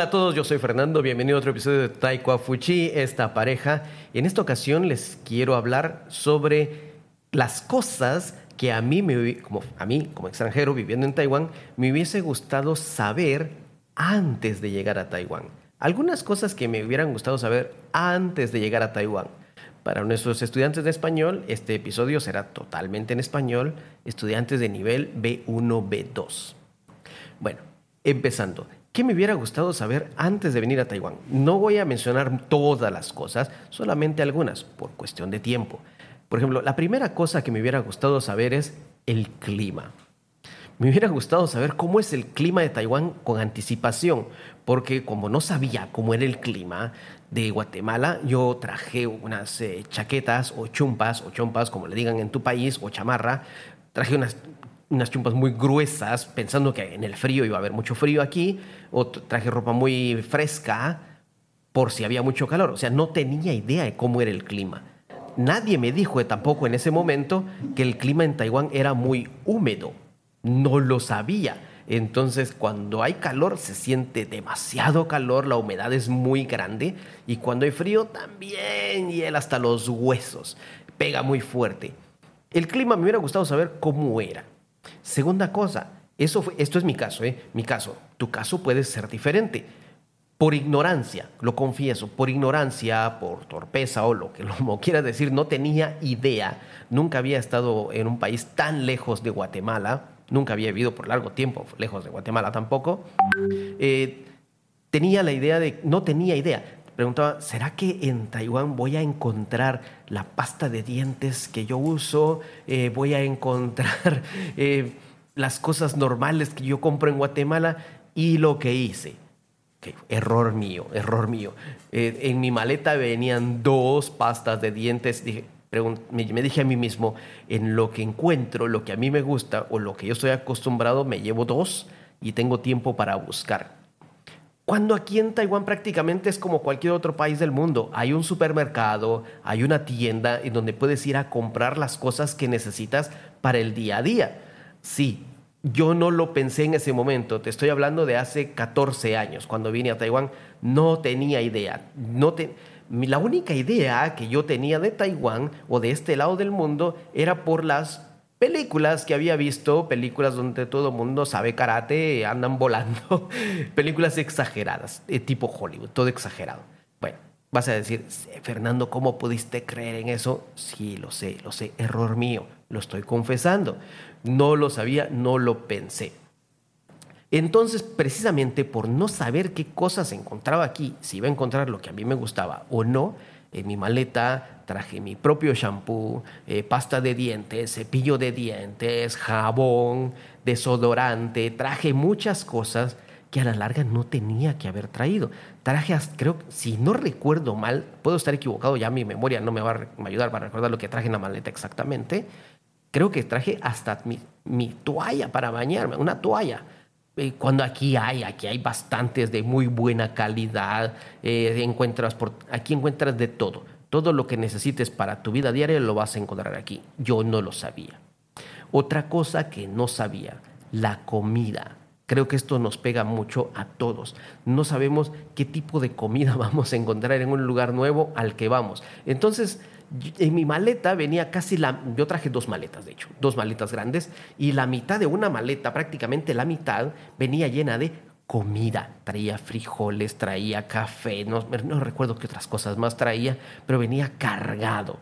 Hola a todos, yo soy Fernando, bienvenido a otro episodio de Taekwa Fuchi, esta pareja. En esta ocasión les quiero hablar sobre las cosas que a mí, me, como, a mí, como extranjero viviendo en Taiwán, me hubiese gustado saber antes de llegar a Taiwán. Algunas cosas que me hubieran gustado saber antes de llegar a Taiwán. Para nuestros estudiantes de español, este episodio será totalmente en español, estudiantes de nivel B1, B2. Bueno, empezando. ¿Qué me hubiera gustado saber antes de venir a Taiwán? No voy a mencionar todas las cosas, solamente algunas, por cuestión de tiempo. Por ejemplo, la primera cosa que me hubiera gustado saber es el clima. Me hubiera gustado saber cómo es el clima de Taiwán con anticipación, porque como no sabía cómo era el clima de Guatemala, yo traje unas eh, chaquetas o chumpas, o chompas, como le digan en tu país, o chamarra. Traje unas unas chumpas muy gruesas, pensando que en el frío iba a haber mucho frío aquí, o traje ropa muy fresca por si había mucho calor. O sea, no tenía idea de cómo era el clima. Nadie me dijo tampoco en ese momento que el clima en Taiwán era muy húmedo. No lo sabía. Entonces, cuando hay calor, se siente demasiado calor, la humedad es muy grande. Y cuando hay frío, también hiela hasta los huesos. Pega muy fuerte. El clima me hubiera gustado saber cómo era. Segunda cosa, eso esto es mi caso, ¿eh? mi caso. Tu caso puede ser diferente. Por ignorancia, lo confieso, por ignorancia, por torpeza o lo que lo quieras decir, no tenía idea. Nunca había estado en un país tan lejos de Guatemala. Nunca había vivido por largo tiempo lejos de Guatemala tampoco. Eh, tenía la idea de, no tenía idea. Preguntaba, ¿será que en Taiwán voy a encontrar la pasta de dientes que yo uso? Eh, ¿Voy a encontrar eh, las cosas normales que yo compro en Guatemala? Y lo que hice. error mío, error mío. Eh, en mi maleta venían dos pastas de dientes. Dije, me dije a mí mismo, en lo que encuentro, lo que a mí me gusta o lo que yo estoy acostumbrado, me llevo dos y tengo tiempo para buscar. Cuando aquí en Taiwán prácticamente es como cualquier otro país del mundo. Hay un supermercado, hay una tienda en donde puedes ir a comprar las cosas que necesitas para el día a día. Sí, yo no lo pensé en ese momento. Te estoy hablando de hace 14 años. Cuando vine a Taiwán no tenía idea. No La única idea que yo tenía de Taiwán o de este lado del mundo era por las películas que había visto, películas donde todo mundo sabe karate, andan volando, películas exageradas, eh, tipo Hollywood, todo exagerado. Bueno, vas a decir, Fernando, ¿cómo pudiste creer en eso? Sí, lo sé, lo sé, error mío, lo estoy confesando. No lo sabía, no lo pensé. Entonces, precisamente por no saber qué cosas encontraba aquí, si iba a encontrar lo que a mí me gustaba o no, en mi maleta traje mi propio shampoo, eh, pasta de dientes, cepillo de dientes, jabón, desodorante, traje muchas cosas que a la larga no tenía que haber traído. Traje, creo, si no recuerdo mal, puedo estar equivocado, ya mi memoria no me va a ayudar para recordar lo que traje en la maleta exactamente. Creo que traje hasta mi, mi toalla para bañarme, una toalla eh, cuando aquí hay, aquí hay bastantes de muy buena calidad, eh, encuentras por, aquí encuentras de todo. Todo lo que necesites para tu vida diaria lo vas a encontrar aquí. Yo no lo sabía. Otra cosa que no sabía, la comida. Creo que esto nos pega mucho a todos. No sabemos qué tipo de comida vamos a encontrar en un lugar nuevo al que vamos. Entonces, en mi maleta venía casi la... Yo traje dos maletas, de hecho, dos maletas grandes, y la mitad de una maleta, prácticamente la mitad, venía llena de comida. Traía frijoles, traía café, no, recuerdo qué otras cosas más traía, pero venía cargado.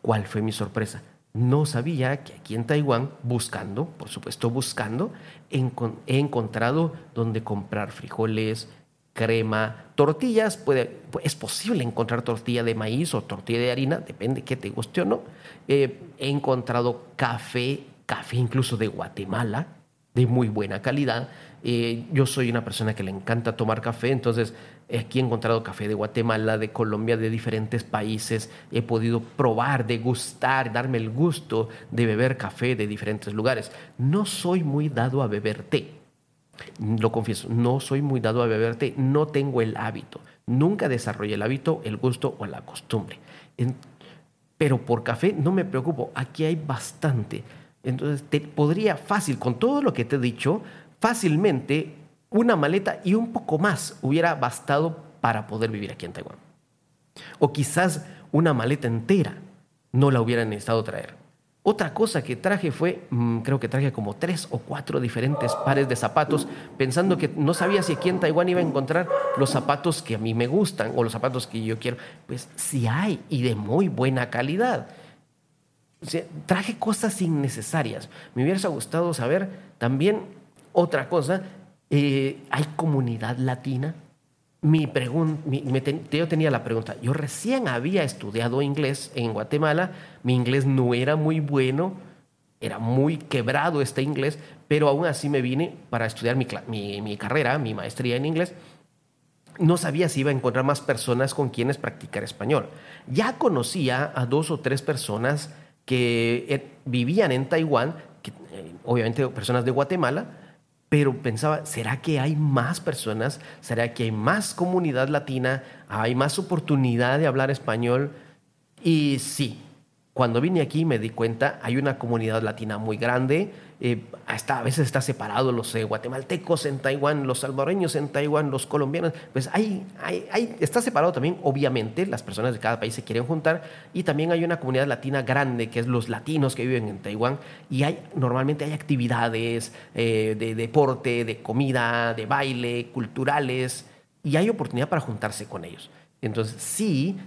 ¿Cuál fue mi sorpresa? No sabía que aquí en Taiwán, buscando, por supuesto buscando, he encontrado donde comprar frijoles, crema, tortillas, puede, es posible encontrar tortilla de maíz o tortilla de harina, depende de qué te guste o no. Eh, he encontrado café, café incluso de Guatemala, de muy buena calidad. Eh, yo soy una persona que le encanta tomar café, entonces aquí he encontrado café de Guatemala, de Colombia, de diferentes países. He podido probar, degustar, darme el gusto de beber café de diferentes lugares. No soy muy dado a beber té lo confieso, no soy muy dado a beber té, no tengo el hábito. Nunca desarrollé el hábito, el gusto o la costumbre. pero por café no me preocupo, aquí hay bastante. Entonces, te podría fácil, con todo lo que te he dicho, fácilmente una maleta y un poco más hubiera bastado para poder vivir aquí en Taiwán. O quizás una maleta entera no la hubieran necesitado traer. Otra cosa que traje fue, mm, creo que traje como tres o cuatro diferentes pares de zapatos, pensando que no sabía si aquí en Taiwán iba a encontrar los zapatos que a mí me gustan o los zapatos que yo quiero. Pues sí hay y de muy buena calidad. traje cosas innecesarias. Me hubiera gustado saber también otra cosa. Eh, ¿Hay comunidad latina? Mi pregunta, yo tenía la pregunta, yo recién había estudiado inglés en Guatemala, mi inglés no era muy bueno, era muy quebrado este inglés, pero aún así me vine para estudiar mi, mi, carrera, mi maestría en inglés. No sabía si iba a encontrar más personas con quienes practicar español. Ya conocía a dos o tres personas que eh, vivían en Taiwán, eh, obviamente personas de Guatemala, pero pensaba, ¿será que hay más personas? ¿Será que hay más comunidad latina? ¿Hay más oportunidad de hablar español? Y sí, cuando vine aquí me di cuenta, hay una comunidad latina muy grande, eh, hasta a veces está separado los eh, guatemaltecos en Taiwán, los salvadoreños en Taiwán, los colombianos, pues hay, está separado también, obviamente, las personas de cada país se quieren juntar y también hay una comunidad latina grande, que es los latinos que viven en Taiwán, y hay, normalmente hay actividades eh, de deporte, de comida, de baile, culturales, y hay oportunidad para juntarse con ellos. Entonces, sí,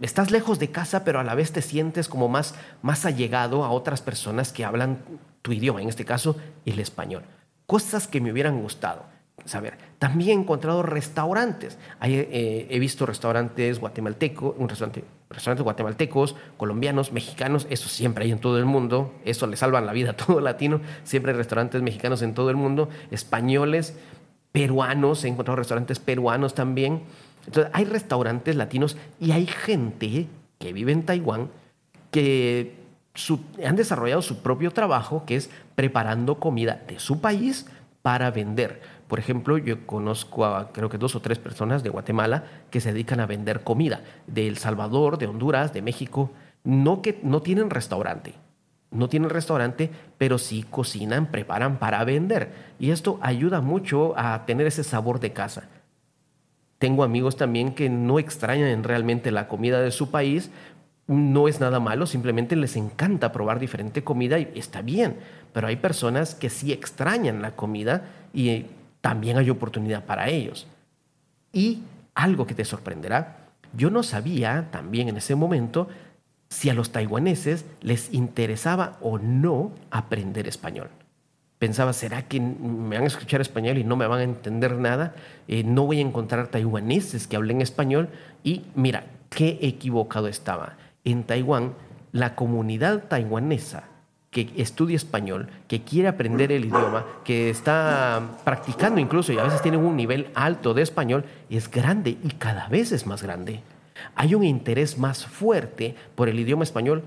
estás lejos de casa, pero a la vez te sientes como más, más allegado a otras personas que hablan tu idioma, en este caso el español. Cosas que me hubieran gustado saber. También he encontrado restaurantes. Eh, he visto restaurantes guatemaltecos, restaurantes guatemaltecos, colombianos, mexicanos, eso siempre hay en todo el mundo, eso le salvan la vida a todo latino, siempre hay restaurantes mexicanos en todo el mundo, españoles, peruanos, he encontrado restaurantes peruanos también. Entonces, hay restaurantes latinos y hay gente que vive en Taiwán que han desarrollado su propio trabajo, que es preparando comida de su país para vender. Por ejemplo, yo conozco a creo que dos o tres personas de Guatemala que se dedican a vender comida de El Salvador, de Honduras, de México, no que no tienen restaurante, no tienen restaurante, pero sí cocinan, preparan para vender. Y esto ayuda mucho a tener ese sabor de casa. Tengo amigos también que no extrañan realmente la comida de su país. No es nada malo, simplemente les encanta probar diferente comida y está bien. Pero hay personas que sí extrañan la comida y también hay oportunidad para ellos. Y algo que te sorprenderá, yo no sabía también en ese momento si a los taiwaneses les interesaba o no aprender español pensaba, ¿será que me van a escuchar español y no me van a entender nada? Eh, no voy a encontrar taiwaneses que hablen español. Y mira, qué equivocado estaba. En Taiwán, la comunidad taiwanesa que estudia español, que quiere aprender el idioma, que está practicando incluso y a veces tiene un nivel alto de español, es grande y cada vez es más grande. Hay un interés más fuerte por el idioma español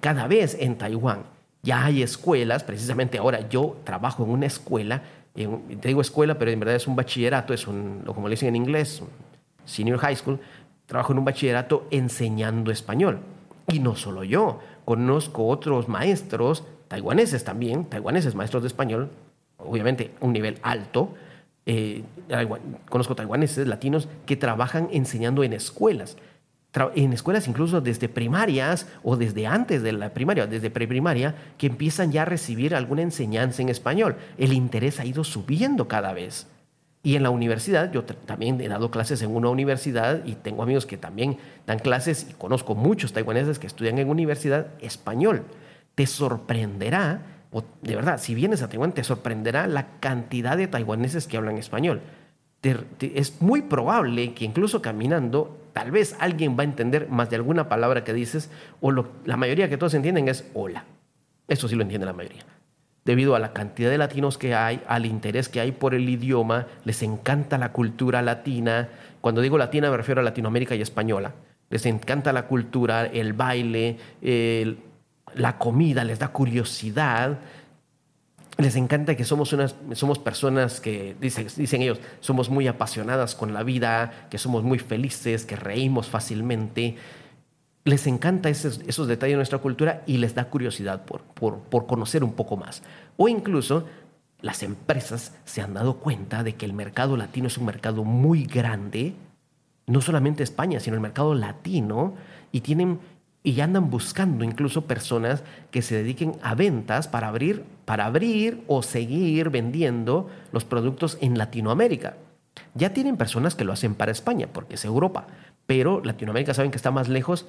cada vez en Taiwán. Ya hay escuelas, precisamente ahora yo trabajo en una escuela, te digo escuela, pero en verdad es un bachillerato, es un, como le dicen en inglés, senior high school, trabajo en un bachillerato enseñando español. Y no solo yo, conozco otros maestros, taiwaneses también, taiwaneses maestros de español, obviamente un nivel alto, eh, conozco taiwaneses latinos que trabajan enseñando en escuelas en escuelas incluso desde primarias o desde antes de la primaria, desde preprimaria, que empiezan ya a recibir alguna enseñanza en español. El interés ha ido subiendo cada vez. Y en la universidad, yo también he dado clases en una universidad y tengo amigos que también dan clases y conozco muchos taiwaneses que estudian en universidad español. Te sorprenderá, o de verdad, si vienes a Taiwán, te sorprenderá la cantidad de taiwaneses que hablan español. es muy probable que incluso caminando Tal vez alguien va a entender más de alguna palabra que dices, o la mayoría que todos entienden es hola. Eso sí lo entiende la mayoría. Debido a la cantidad de latinos que hay, al interés que hay por el idioma, les encanta la cultura latina. Cuando digo latina me refiero a Latinoamérica y española. Les encanta la cultura, el baile, la comida, les da curiosidad les encanta que somos, unas, somos personas que, dicen, dicen ellos, somos muy apasionadas con la vida, que somos muy felices, que reímos fácilmente. Les encanta esos, detalles de nuestra cultura y les da curiosidad por, por, por conocer un poco más. O incluso las empresas se han dado cuenta de que el mercado latino es un mercado muy grande, no solamente España, sino el mercado latino, y tienen y andan buscando incluso personas que se dediquen a ventas para abrir, para abrir o seguir vendiendo los productos en Latinoamérica. Ya tienen personas que lo hacen para España, porque es Europa, pero Latinoamérica saben que está más lejos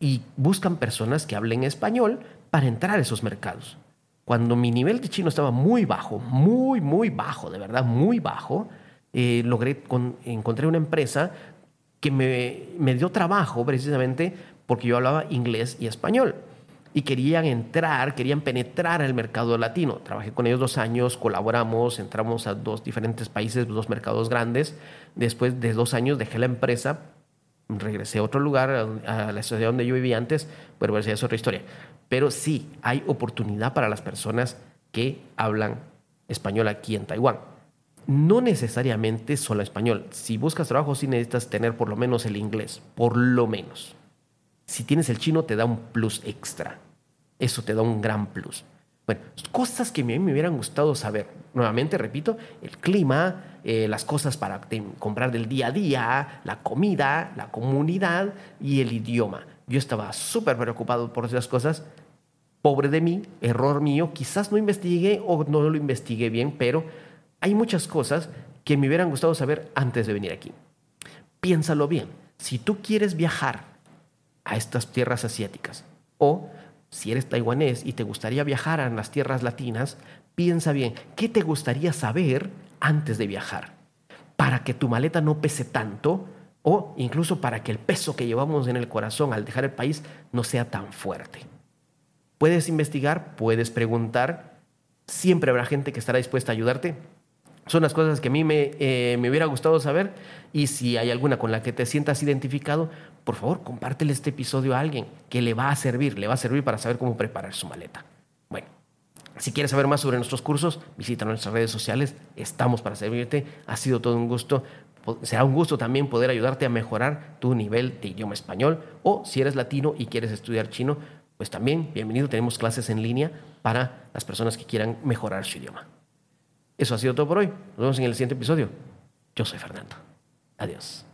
y buscan personas que hablen español para entrar a esos mercados. Cuando mi nivel de chino estaba muy bajo, muy, muy bajo, de verdad, muy bajo, eh, logré encontré una empresa que me, me dio trabajo precisamente porque yo hablaba inglés y español y querían entrar, querían penetrar al mercado latino. Trabajé con ellos dos años, colaboramos, entramos a dos diferentes países, dos mercados grandes. Después de dos años dejé la empresa, regresé a otro lugar, a la ciudad donde yo vivía antes, pero esa es otra historia. Pero sí, hay oportunidad para las personas que hablan español aquí en Taiwán. No necesariamente solo español. Si buscas trabajo, sí necesitas tener por lo menos el inglés, por lo menos. Si tienes el chino, te da un plus extra. Eso te da un gran plus. Bueno, cosas que a mí me hubieran gustado saber. Nuevamente, repito, el clima, eh, las cosas para comprar del día a día, la comida, la comunidad y el idioma. Yo estaba súper preocupado por esas cosas. Pobre de mí, error mío. Quizás no investigué o no lo investigué bien, pero hay muchas cosas que me hubieran gustado saber antes de venir aquí. Piénsalo bien. Si tú quieres viajar a estas tierras asiáticas. O si eres taiwanés y te gustaría viajar a las tierras latinas, piensa bien, ¿qué te gustaría saber antes de viajar? Para que tu maleta no pese tanto o incluso para que el peso que llevamos en el corazón al dejar el país no sea tan fuerte. Puedes investigar, puedes preguntar, siempre habrá gente que estará dispuesta a ayudarte. Son las cosas que a mí me, eh, me hubiera gustado saber y si hay alguna con la que te sientas identificado, por favor, compártele este episodio a alguien que le va a servir, le va a servir para saber cómo preparar su maleta. Bueno, si quieres saber más sobre nuestros cursos, visita nuestras redes sociales, estamos para servirte. Ha sido todo un gusto. Será un gusto también poder ayudarte a mejorar tu nivel de idioma español o si eres latino y quieres estudiar chino, pues también bienvenido, tenemos clases en línea para las personas que quieran mejorar su idioma. Eso ha sido todo por hoy. Nos vemos en el siguiente episodio. Yo soy Fernando. Adiós.